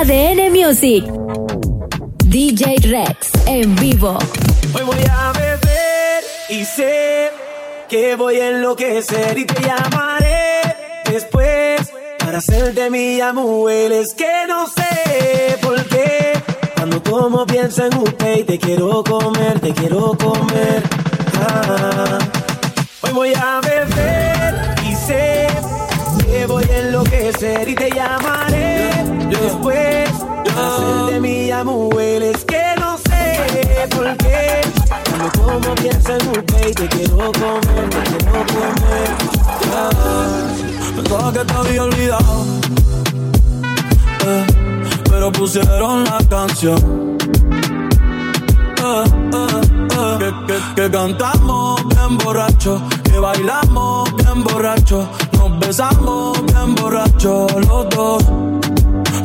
ADN Music. DJ Rex en vivo. Hoy voy a beber y sé que voy a enloquecer y te llamaré después para hacerte mi amor. Es que no sé por qué cuando como pienso en usted y te quiero comer, te quiero comer. Ah. Hoy voy a beber y sé que voy a enloquecer y te llamaré después para hacerte mi amor. Es que no sé por qué cuando como pienso en usted y te quiero comer, te quiero comer. Ah. Pensaba que te había olvidado. Eh, pero pusieron la canción. Eh, eh, eh, que, que, que cantamos bien borracho, que bailamos bien borracho, nos besamos bien borracho los dos.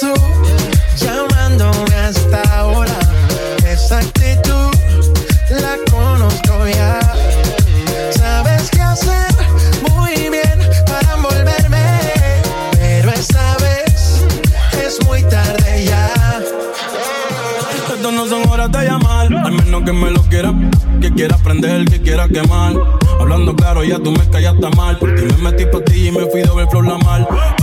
tú llamándome hasta ahora? Esa actitud la conozco ya. Sabes qué hacer muy bien para envolverme, pero esta vez es muy tarde ya. Estas no son horas de llamar, al menos que me lo quiera, que quiera aprender, que quiera quemar. Hablando claro, ya tú me callaste mal. Por ti me metí pa' ti y me fui de ver flor la mal.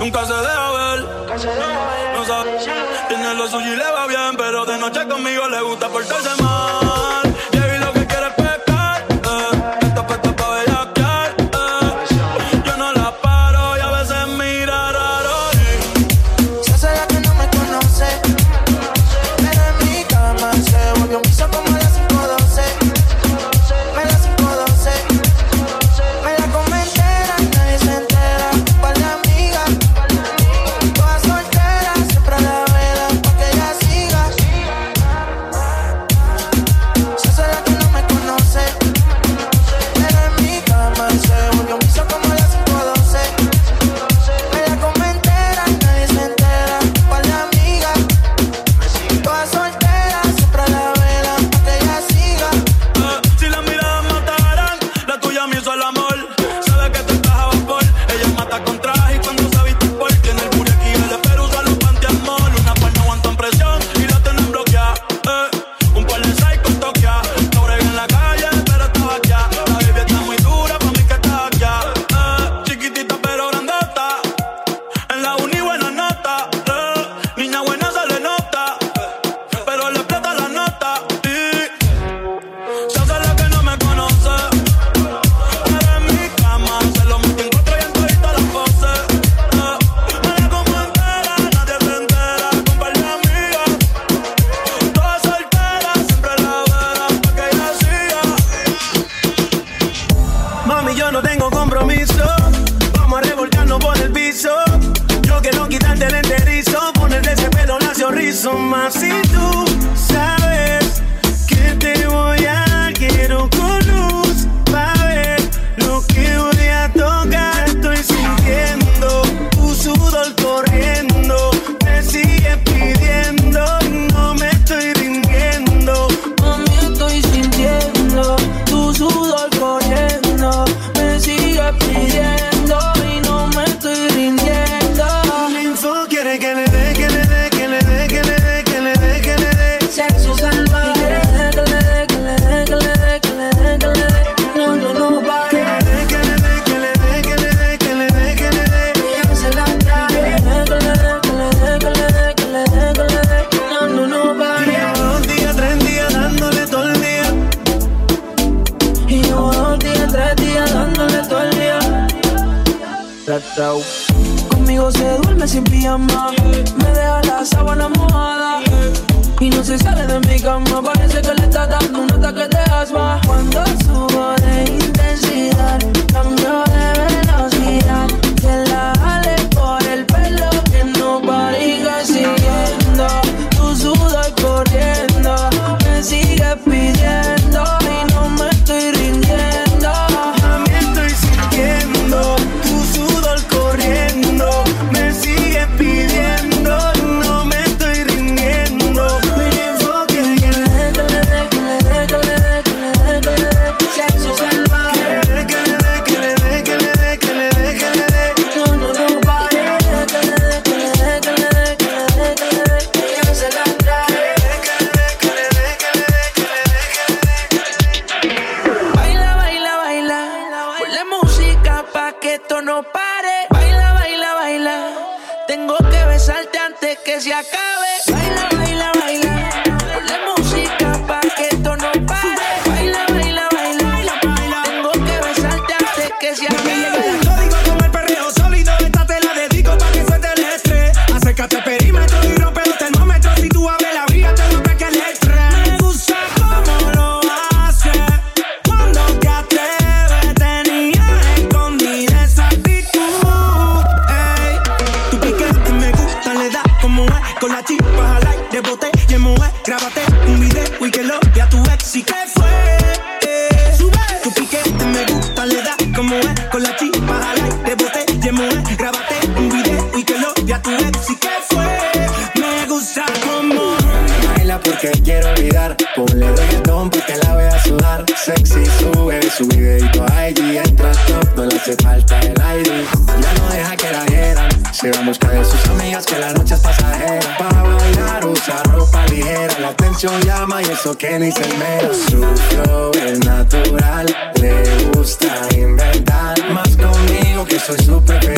Nunca se deja ver, no sabe, tiene lo suyo y le va bien, pero de noche conmigo le gusta portarse mal.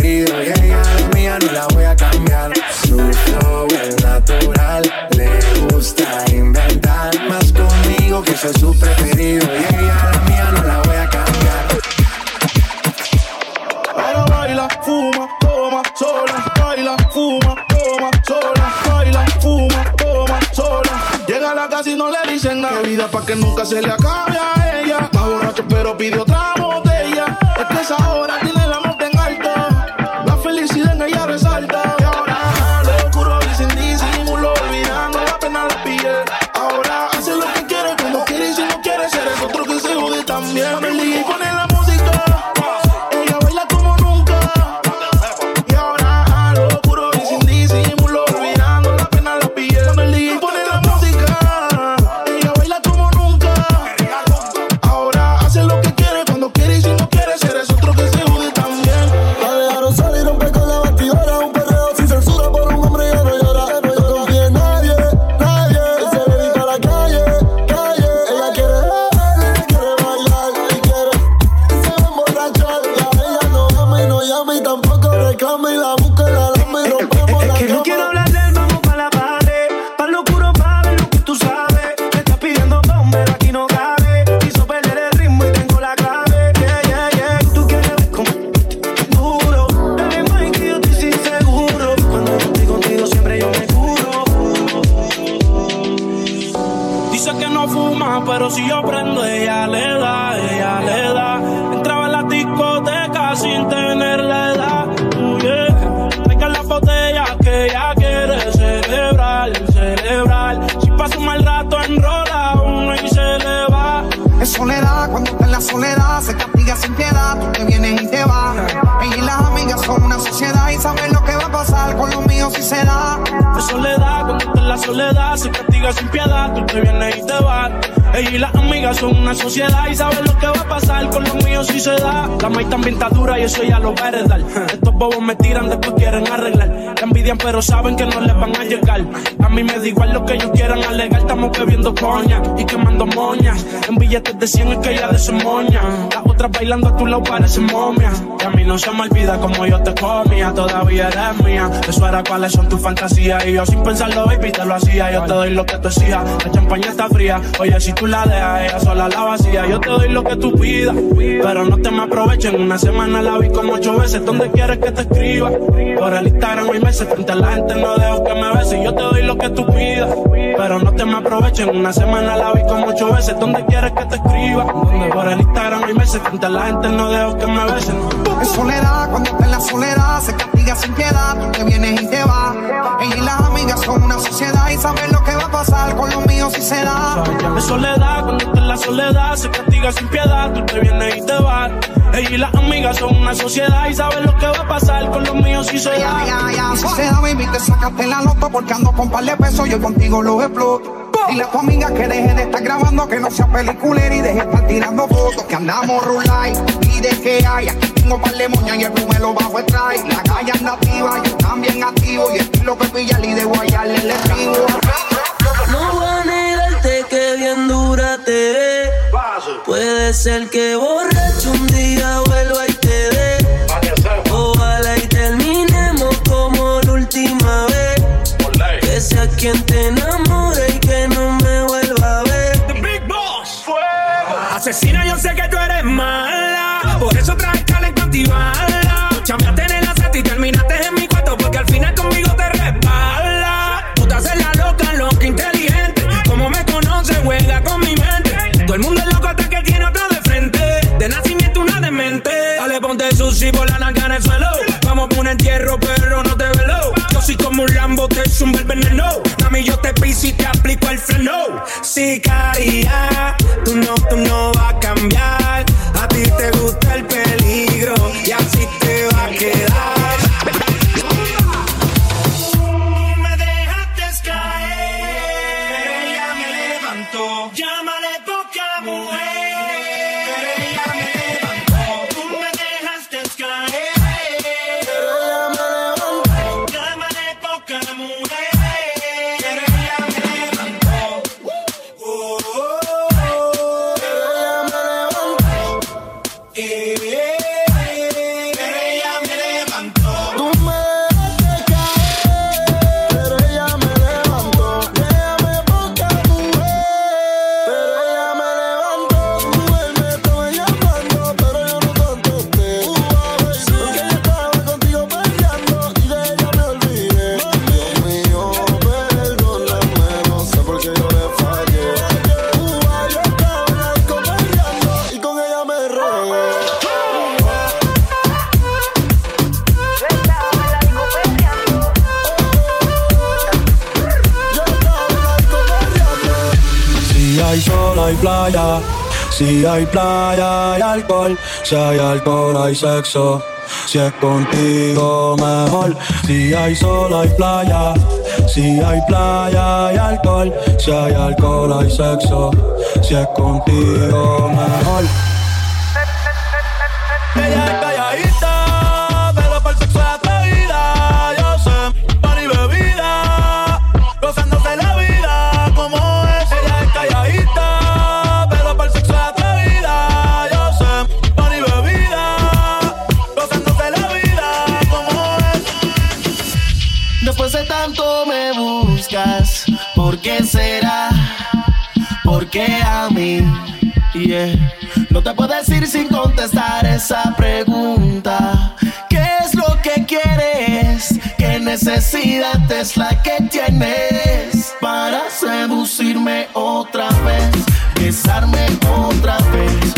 querido. Y ella es mía, no la voy a cambiar. Su flow es natural, le gusta inventar. Más conmigo que soy su preferido. Y ella es mía, no la voy a cambiar. Ahora baila, fuma, toma, sola. Baila, fuma, toma, sola. Baila, fuma, toma, sola. Llega a la casa y no le dicen nada. Que vida pa' que nunca se le acabe a ella. Más borracho, pero pide otra botella. Es que es ahora sin piedad tú te vienes y te vas. Ella las amigas son una sociedad y saben lo que va a pasar con los míos si se da. De soledad, cuando está en la soledad, se castiga sin piedad, tú te vienes y te vas. Ella y las amigas son una sociedad y saben lo que va a pasar con los míos si se da. La maíz también está dura y eso ya lo va a heredar. Estos bobos me tiran, después quieren arreglar. La envidian, pero saben que no les van a llegar. A mí me da igual lo que ellos quieran alegar. Estamos bebiendo coña y quemando moñas. En billetes de 100 es que ya de su moña. Las otras bailando a tu lado parecen momias. Y a mí no se me olvida como yo te comía. Todavía eres mía. Eso era cuáles son tus fantasías. Y yo sin pensarlo, baby, te lo hacía. Yo te doy lo que tú exijas. La champaña está fría. Oye, si tú la dejas, ella sola la vacía. Yo te doy lo que tú pidas. Pero no te me aprovechen. Una semana la vi como ocho veces. ¿Dónde quieres que te escriba? Por el Instagram hay meses. Frente a la gente no dejo que me beses. Yo te doy lo que tú pidas. Pero no te me aprovechen. Una semana la vi como ocho veces. ¿Dónde quieres que te escriba? Por el Instagram hay meses. Frente a la gente no dejo que me besen. En soledad, cuando está en la soledad, se castiga sin piedad. Tú te vienes y te vas. Ella y las amigas son una sociedad y saben lo que va a pasar con los míos si se da. En soledad, cuando está en la soledad, se castiga sin piedad. Tú te vienes y te vas. Ella y las amigas son una sociedad y saben lo que va a pasar con los míos si se da. Si se da, baby, te sacaste la loto porque ando con par de pesos, yo contigo los exploto. Dile a tu amiga que deje de estar grabando, que no sea peliculera y deje de estar tirando fotos. Que andamos rulay y de que hay. Aquí tengo par de moñas y el primero bajo el. La calle anda activa, yo también activo. Y estilo que pilla y de guayarle el estribo. No voy a negarte que bien dura te ve. Puede ser que borracho un día vuelva y te dé. Ojalá y terminemos como la última vez. Que sea quien te enamore y que no me vuelva a ver. Big Boss. Asesina, yo sé que zumba el veneno. Mami, yo te piso y te aplico el freno. Sicaria, Si hay playa, hay alcohol. Si hay alcohol, hay sexo. Si es contigo, mejor. Si hay sol, hay playa. Si hay playa, hay alcohol. Si hay alcohol, hay sexo. Si es contigo, mejor. ¿Por qué a mí? No te puedo decir sin contestar esa pregunta. ¿Qué es lo que quieres? ¿Qué necesidad es la que tienes para seducirme otra vez? Besarme otra vez,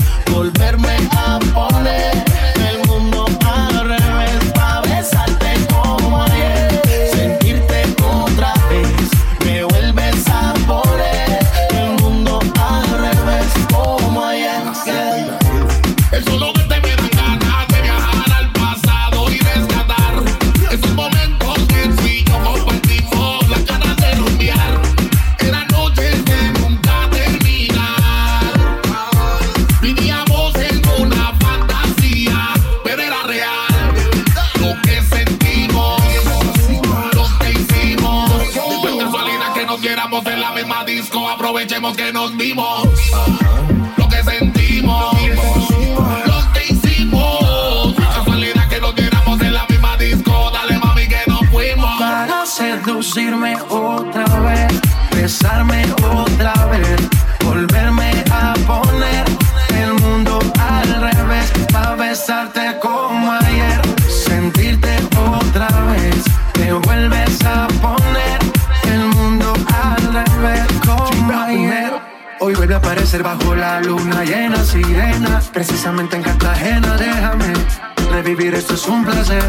precisamente en Cartagena, déjame revivir, esto es un placer.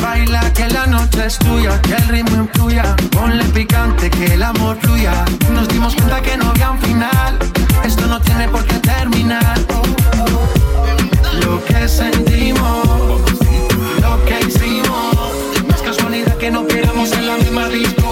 Baila que la noche es tuya, que el ritmo influya, ponle picante que el amor fluya. Nos dimos cuenta que no había un final, esto no tiene por qué terminar. Lo que sentimos, lo que hicimos, no es casualidad que no queramos en la misma disco.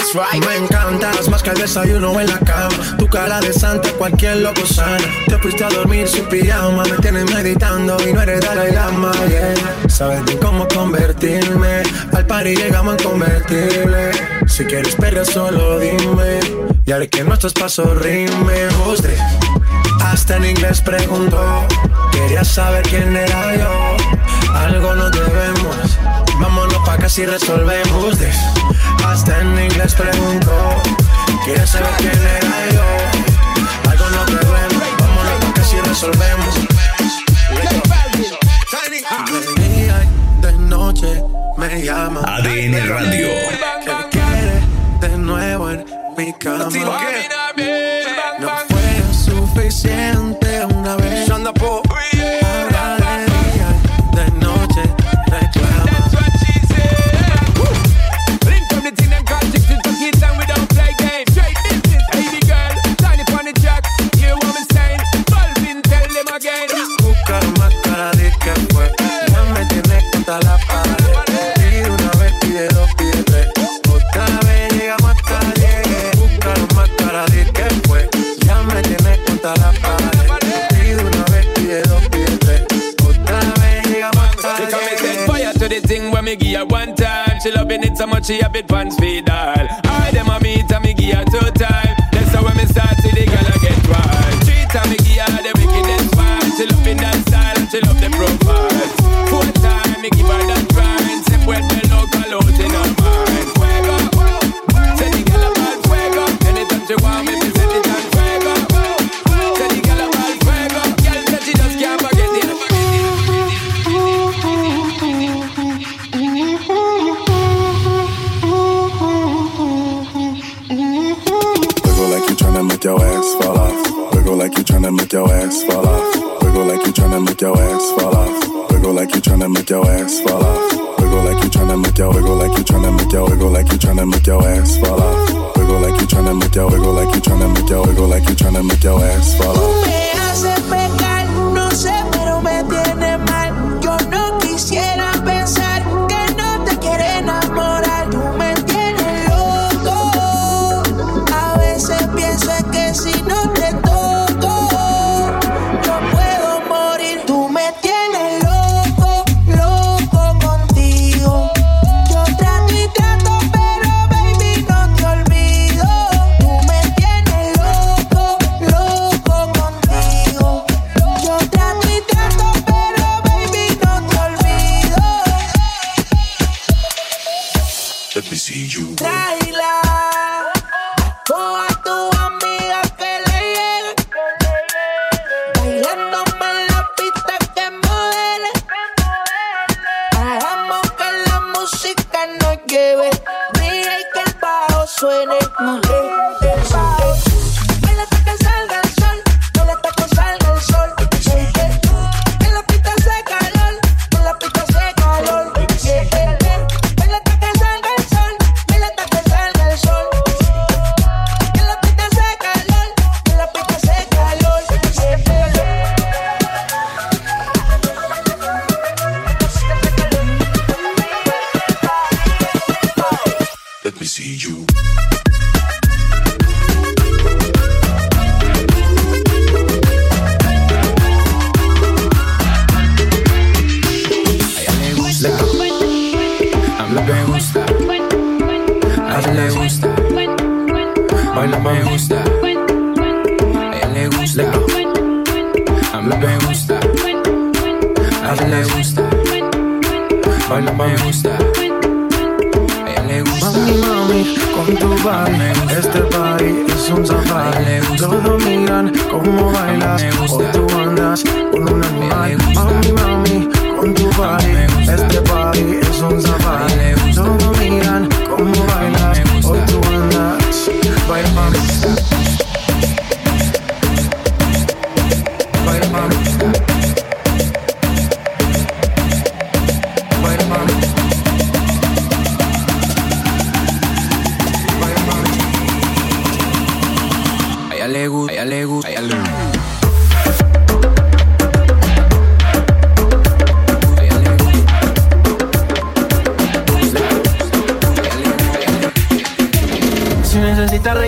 That's right. Me encantas más que el desayuno en la cama. Tu cara de santa, cualquier loco sana. Te fuiste a dormir sin pijama. Me tienes meditando y no eres Dalai Lama. Yeah. Sabes bien cómo convertirme. Al par llegamos en convertible. Si quieres perder, solo dime. Y haré que nuestros pasos rime. Hostre. Hasta en inglés preguntó. Quería saber quién era yo. Algo nos debemos. Vámonos pa' acá si resolvemos. Hostre hasta en inglés preguntó. Quiere saber quién era yo. Algo no vemos, vámonos porque si resolvemos. De día y de noche me llama. ADN Radio. ¿Qué quiere de nuevo en mi cama? No fue suficiente she a bit pants feed all. let me see you. Laila.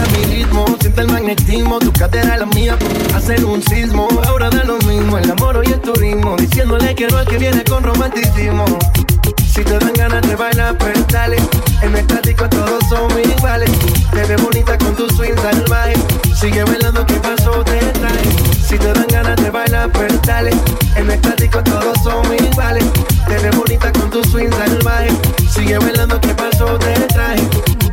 A mi ritmo, siente el magnetismo, tu cadera es la mía, hacer un sismo. Ahora da lo mismo, el amor y el turismo, diciéndole que no al que viene con romanticismo. Si te dan ganas de bailar, pues dale. En estático todos son iguales. Te ves bonita con tu swing salvaje. Sigue bailando, ¿qué pasó? Te traje. Si te dan ganas de bailar, pues dale. En estático todos son iguales. Te ves bonita con tu swing salvaje. Sigue bailando, ¿qué pasó? Te traje.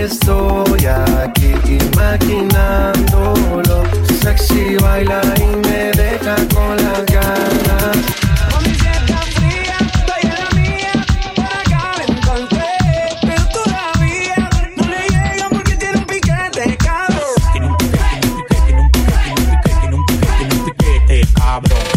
estoy aquí imaginándolo. Sexy baila y me deja con las ganas. Mami,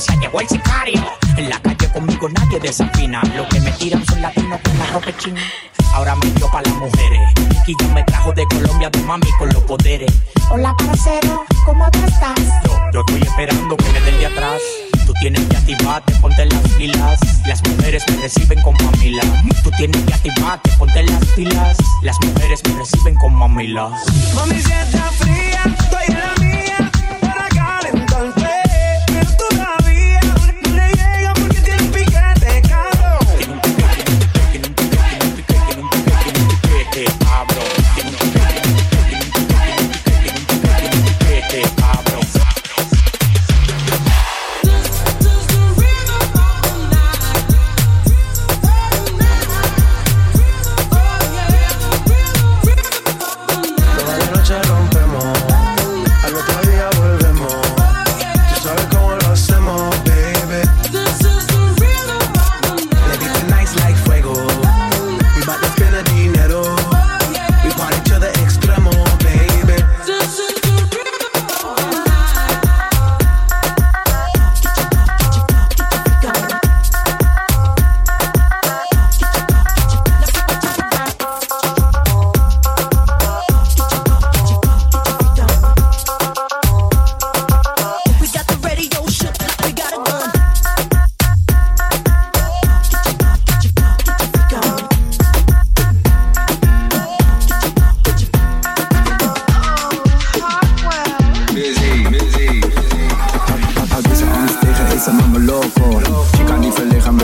mundo vocea, llegó el sicario. En la calle conmigo nadie desafina. Lo que me tiran son latinos con la ropa china. Ahora me dio para las mujeres. Y yo me trajo de Colombia de mami con los poderes. Hola, parcero, ¿cómo tú estás? Yo, yo estoy esperando que me den de atrás. Tú tienes que activarte, ponte las pilas. Las mujeres me reciben con mamila. Tú tienes que activarte, ponte las pilas. Las mujeres me reciben con mamila. Mami, si estás fría,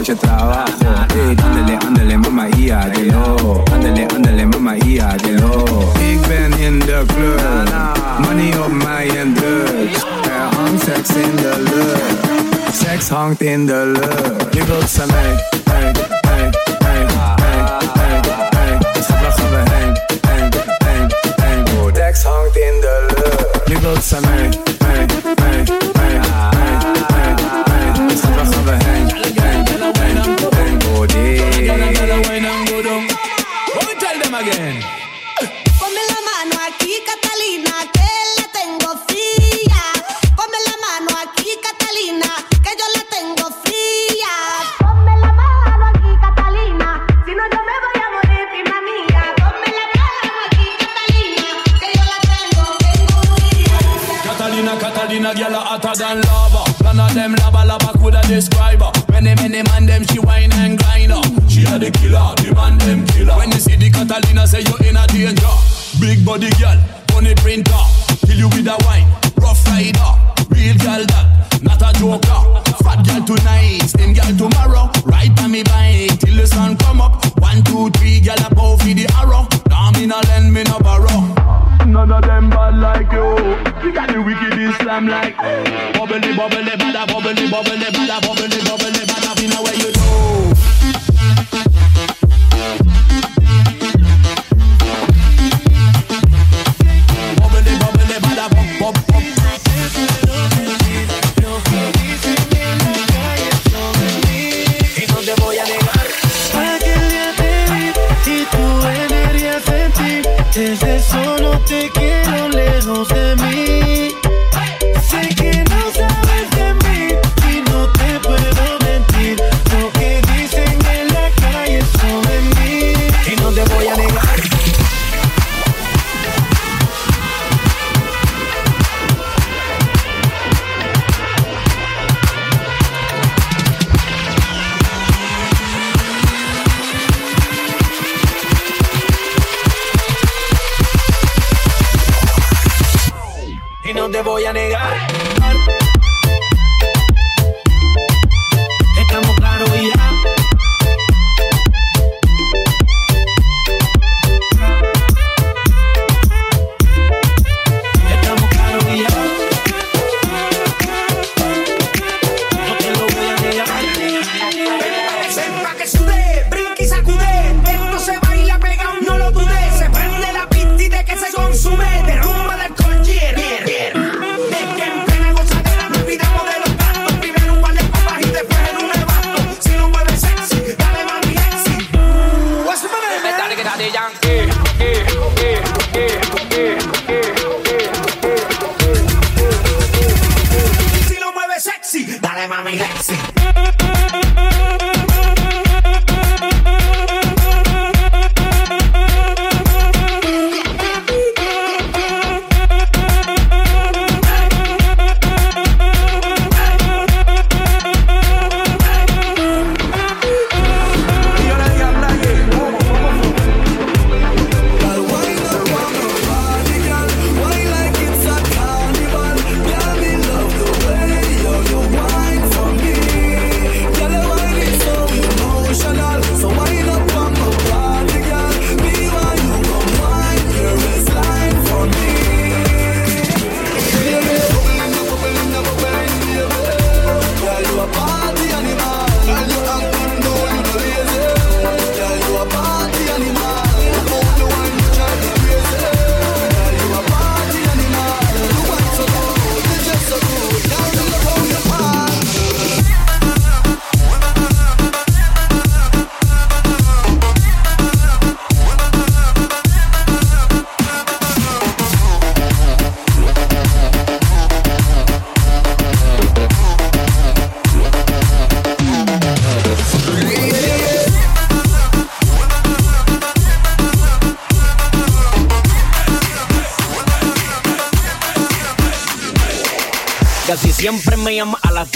verliggen trabajo. Hey, andele, andele, mama ia, de lo. Andele, andele, mama ia, de lo. Ik ben in de club, money op mij en drugs. Er hangt seks in de lucht. Seks hangt in de lucht. Je wilt ze mee,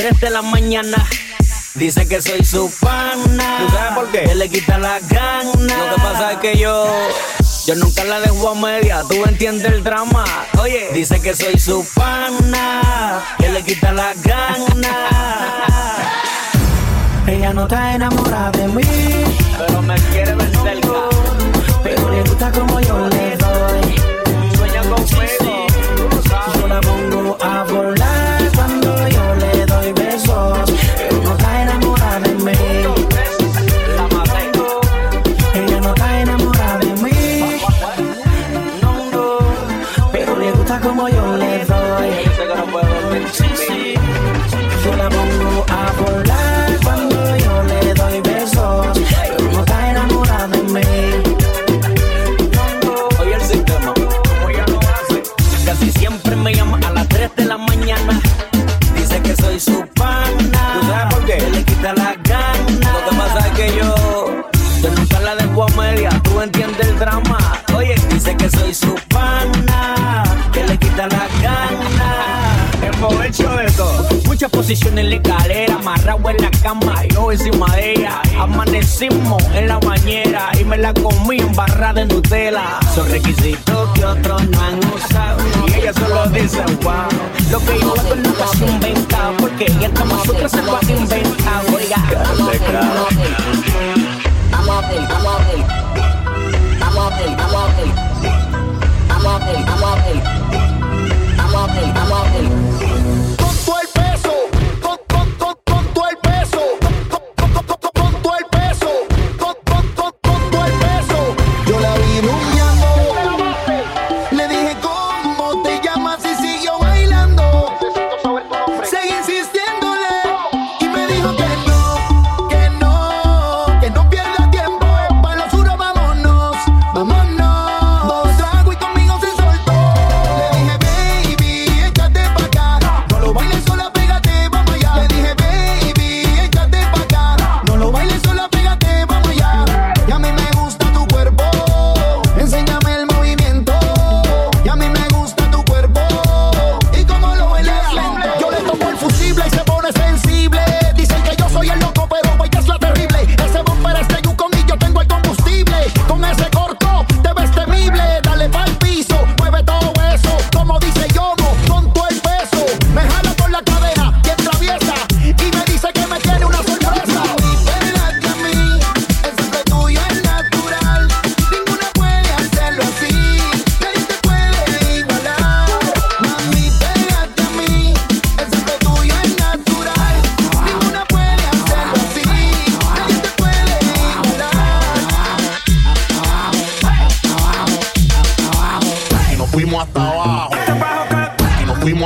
3 de la mañana. Dice que soy su pana. ¿Tú sabes por qué? Él le quita las ganas. Lo que pasa es que yo. Yo nunca la dejo a media, tú entiendes el drama. Oye, dice que soy su pana, que le quita las ganas. Ella no está enamorada de mí, pero me quiere ver cerca. Pero le gusta como yo le doy. Sueña conmigo, yo la pongo a volar. la dejo a media, tú entiendes el drama. Oye, dice que soy su pana, que le quita la gana. El provecho de todo. Muchas posiciones en la escalera, amarrado en la cama, yo encima de ella. Amanecimos en la bañera y me la comí en barra de Nutella. Son requisitos que otros no han usado. Y ella solo dice, wow. Lo que yo hago nunca se inventa, porque ella como nosotros se lo ha inventado. Oiga. I'm off I'm off. I'm off I'm off. I'm off I'm off. I'm off.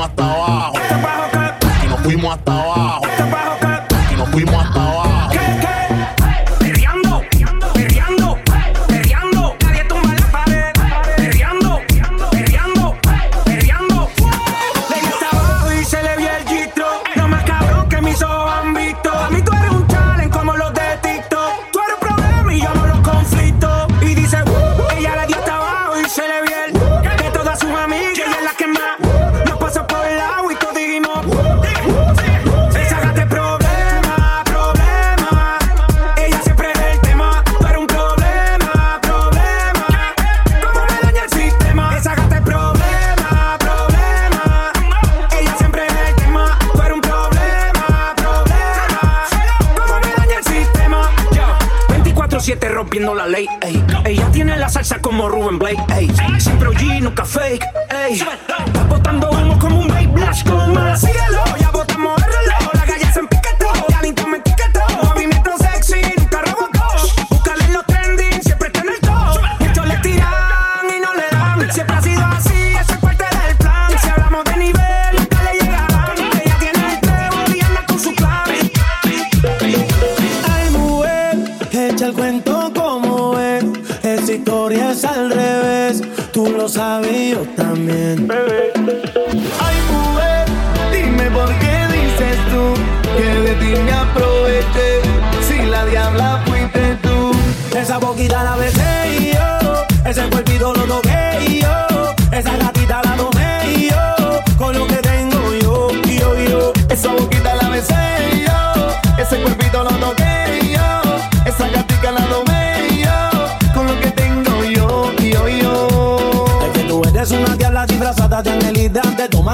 bota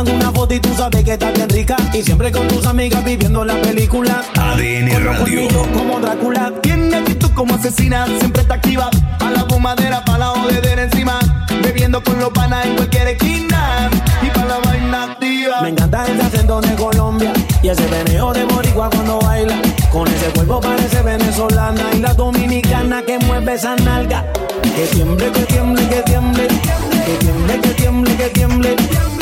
toman una foto y tú sabes que estás bien rica. Y siempre con tus amigas viviendo la película. ADN con Radio. Como Drácula. Tiene actitud como asesina, siempre está activa. A la fumadera, pa' la jodedera encima. Bebiendo con los panas en cualquier esquina. Y pa' la vaina activa. Me encanta el acento de Colombia. Y ese veneo de Boricua cuando baila. Con ese cuerpo parece venezolana. Y la dominicana que mueve esa nalga. Que tiemble, que tiemble, que tiemble. Que tiemble, que tiemble, que tiemble. Que tiemble.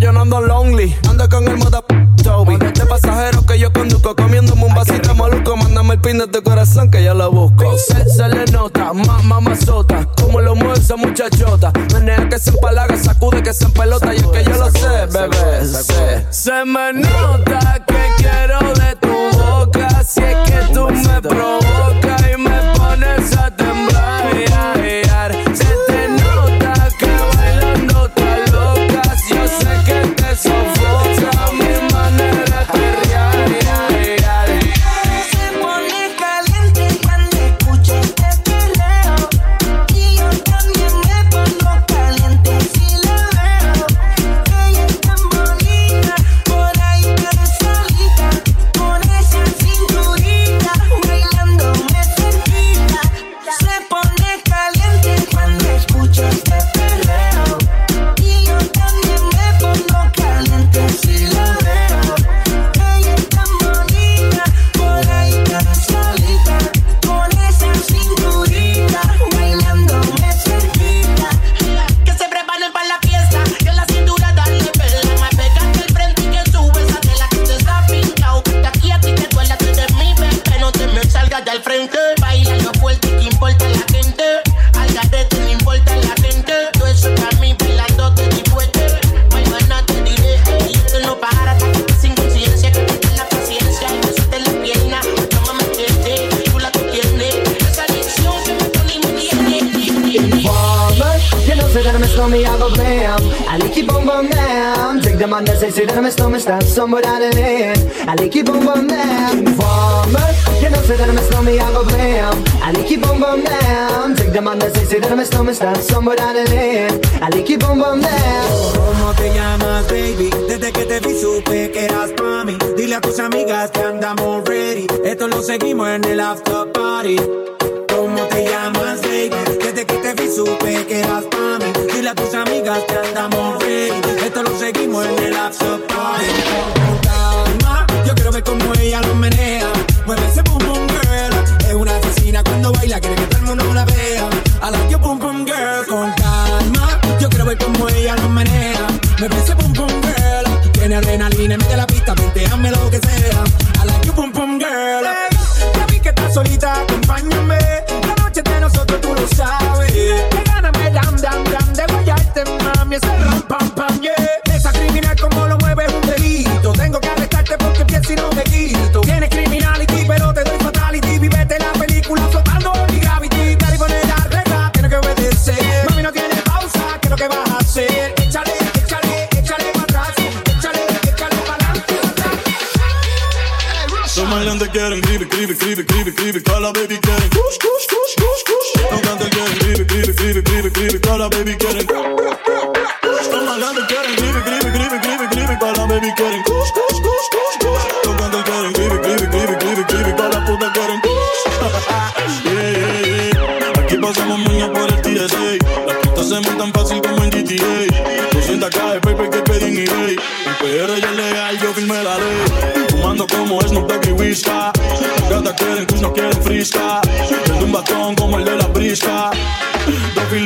yo no ando lonely, ando con el moda Toby. De pasajero que yo conduzco, comiéndome un vasito maluco, mándame el pin de tu corazón que yo lo busco. Se, se le nota, más mamá sota, como lo mueve esa muchachota. Menea que se empalaga, sacude que se empelota, y es que yo lo sé, bebé. Se me nota que quiero de tu boca, si es que tú me provocas. ¿Cómo te llamas, baby? Desde que te vi supe que eras mami. Dile a tus amigas que andamos ready. Esto lo seguimos en el after party. ¿Cómo te llamas, baby? supe que eras para mí. Dile a tus amigas que andamos ready. Esto lo seguimos en el after party. Calma, yo quiero ver cómo ella lo menea. Mueve ese boom boom girl. Es una asesina cuando baila, quiere que todo el mundo la vea. A la que boom boom girl con calma. Yo quiero ver cómo ella lo menea. Mueve ese boom boom girl. Tiene adrenalina, mete la pista, hazme lo que sea. A la que boom boom girl. Ya vi que estás solita, acompáñame tú sabes. Que me dan, dan, dan de guayarte, mami. Ese ram, pam, pam, yeah. Esa criminal como lo mueve un delito. Tengo que arrestarte porque pienso y no me quito. Tienes criminality, pero te doy fatality. Vivete la película flotando en mi gravity. Nadie pone la regla, tienes que obedecer. Mami, no tiene pausa, ¿qué es lo que vas a hacer? Échale, échale, échale para atrás. Échale, échale para adelante. Los maleantes quieren gripe, gripe, gripe, gripe, baby todas las baby quieren.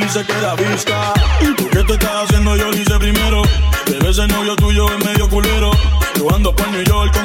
y se queda vista. ¿Tú qué te estás haciendo? Yo lo hice primero. Debe ese novio tuyo es medio culero. Yo ando pa' New York con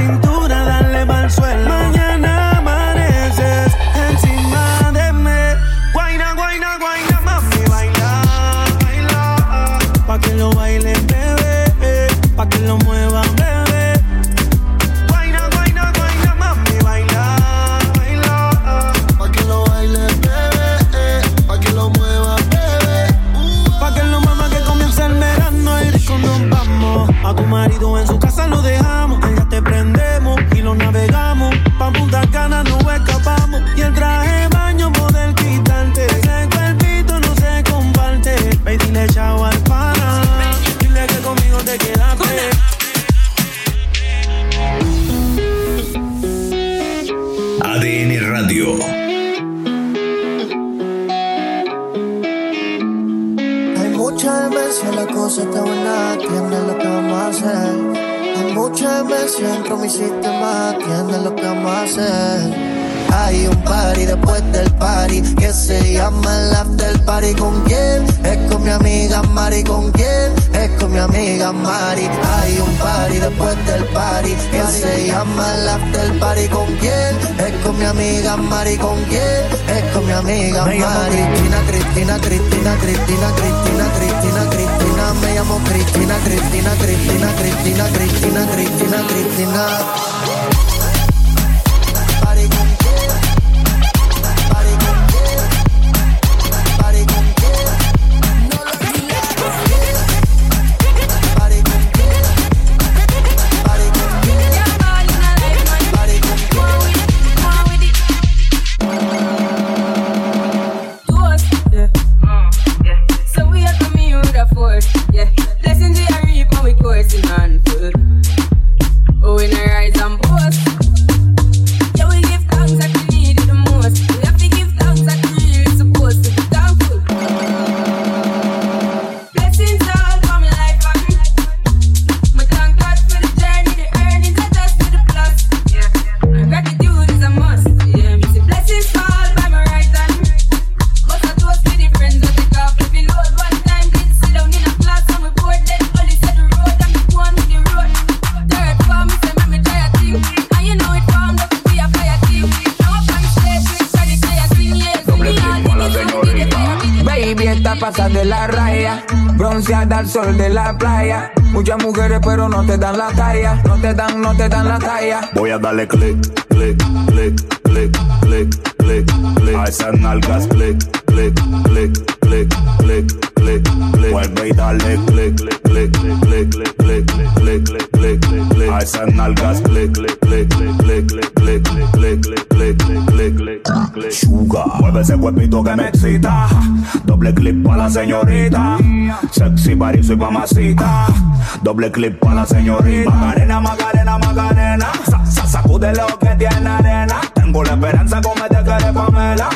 病毒 amiga Mari con quién es con mi amiga me Mari Cristina Cristina Cristina Cristina Cristina Cristina Cristina me llamo Cristina Cristina Cristina Cristina Cristina Cristina Cristina sol de la playa. Muchas mujeres, pero no te dan la talla. No te dan, no te dan la talla. Voy a darle click, click, click, click, click, click, click. A esas nalgas, click, click, click, click, click, click, click. Vuelve y dale click, click, click, click, click, click, click, click, click, click. A esas nalgas, click, click, click, click, click, click, click, click, click, click, click, click, click. Sugar, mueve ese cuerpito que me excita. Doble clip para la señorita. Sexy parís y mamacita. Doble clip para la señorita. Macarena, Macarena, Macarena. Sa, sa, sacude lo que tiene arena. Tengo la esperanza como te quiere Pamela.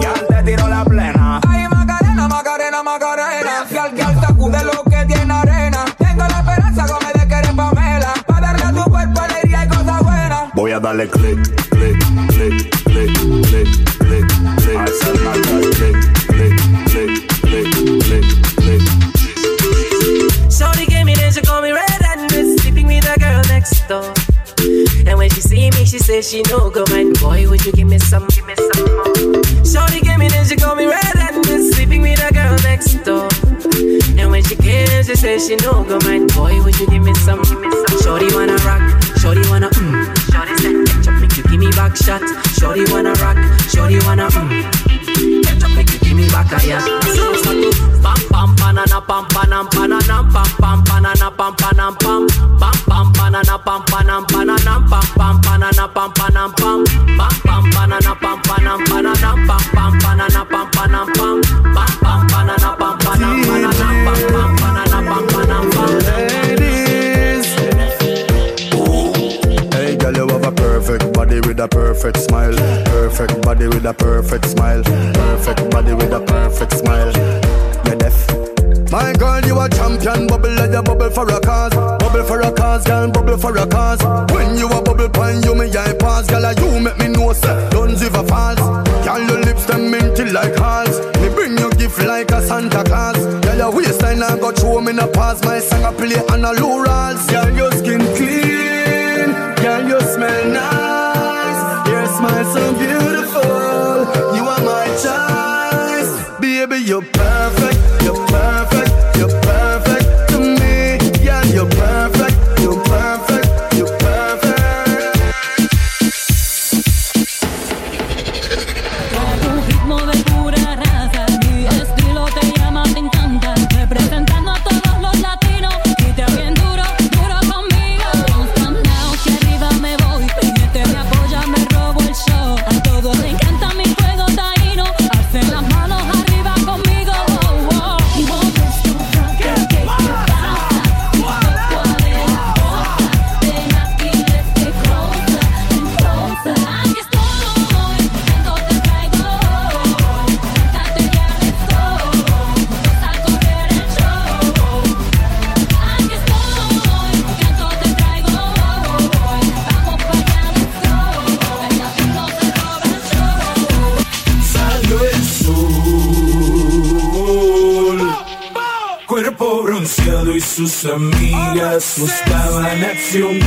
Ya te tiro la plena. Ay, Macarena, Macarena, Macarena. Gal, gal, sacude lo que tiene arena. Tengo la esperanza como de querer Pamela. Para darle a tu cuerpo alegría y cosas buenas. Voy a darle click, me, she no go mind. Boy, would you give me some, give me some more? Shorty gave me then she call me red and miss sleeping with a girl next door. And when she came, she says she no go mind. Boy, would you give me some, give me some? Shorty wanna rock, shorty wanna mm. Shorty said, ketchup make you give me back shot. Shorty wanna rock, shorty wanna mm. Ketchup make you give me back a yeah. Pam banana pam panam pananam pam pam banana pam panam pam pam pam banana pam panam pananam pam pam banana pam panam pam pam pam banana pam panam pananam pam pam banana pam panam pam pam pam banana pam panam pananam pam perfect body with a perfect smile. Perfect body with a perfect smile. Perfect body with a perfect smile. You're deaf. My girl, you a champion. Bubble like a bubble for a cause. Bubble for a cause, girl. Bubble for a cause. When you a bubble pine, you me eye pass. Girl, like you make me know, sir. Don't give a false. Girl, your lips them minty like hearts. Me bring you gift like a Santa Claus. Girl, your waistline I got throw me in a pass. My song I play on a low. Girl, your skin clean. Girl, you smell nice. Smile so beautiful. You are my choice. Baby, you're perfect. Amigas buscaban acción.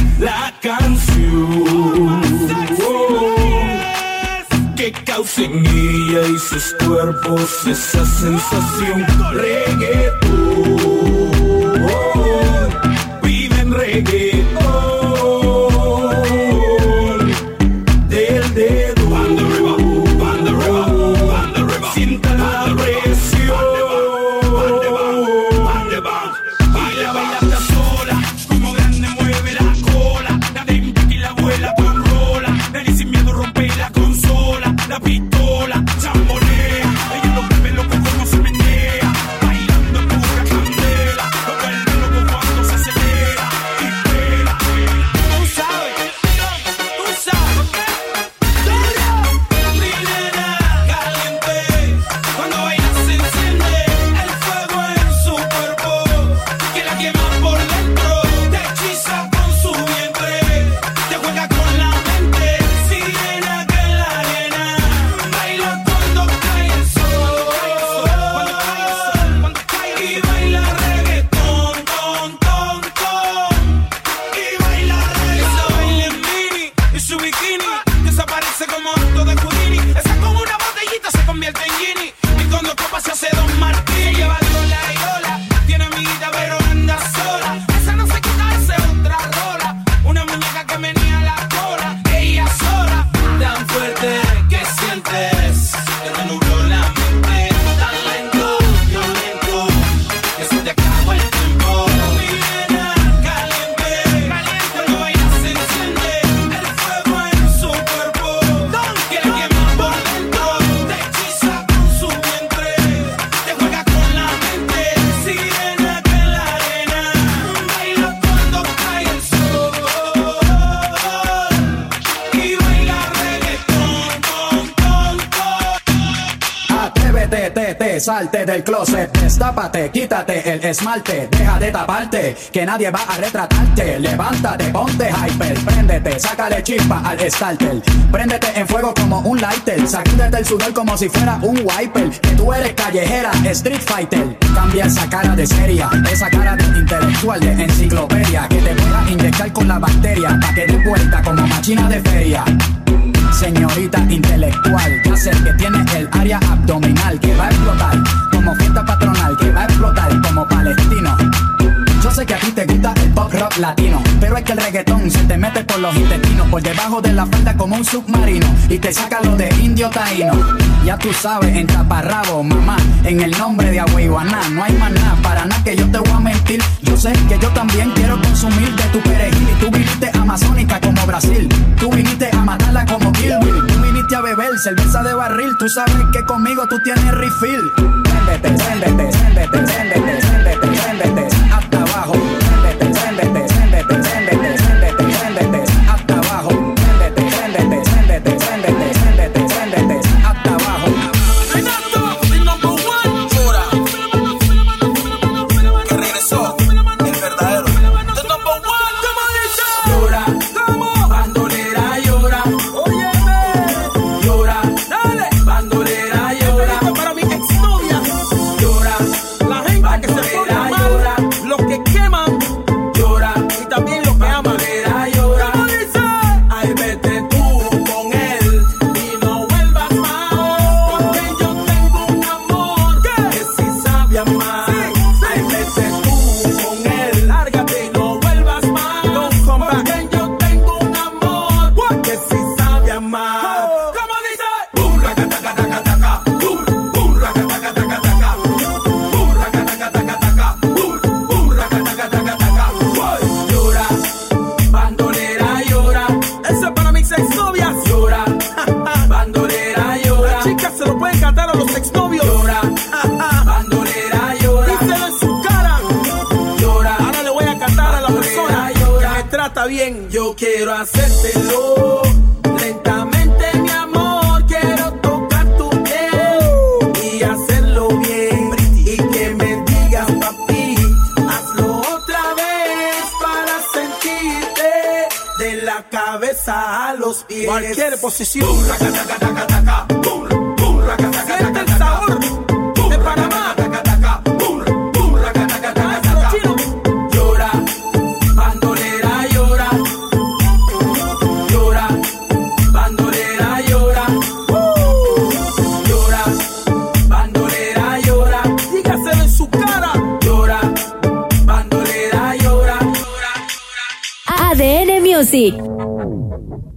Salte del closet, destápate, quítate el esmalte, deja de taparte, que nadie va a retratarte. Levántate, ponte hyper, préndete, sácale chispa al starter. Préndete en fuego como un lighter, sacúdete el sudor como si fuera un wiper. Que tú eres callejera, street fighter. Cambia esa cara de seria, esa cara de intelectual de enciclopedia, que te voy a inyectar con la bacteria, pa' que te vuelta como machina de feria. Señorita intelectual, ya sé que tiene el área abdominal que va a explotar como fiesta patronal, que va a explotar como palestino. Sé que a ti te gusta el pop rock latino, pero es que el reggaetón se te mete por los intestinos, por debajo de la falda como un submarino, y te saca lo de indio taíno. Ya tú sabes, en taparrabo, mamá, en el nombre de Agüeyuaná, no hay más nada, para nada que yo te voy a mentir. Yo sé que yo también quiero consumir de tu perejil, y tú viniste amazónica como Brasil, tú viniste a matarla como Kill tú viniste a beber cerveza de barril, tú sabes que conmigo tú tienes refill. Préndete, préndete, préndete,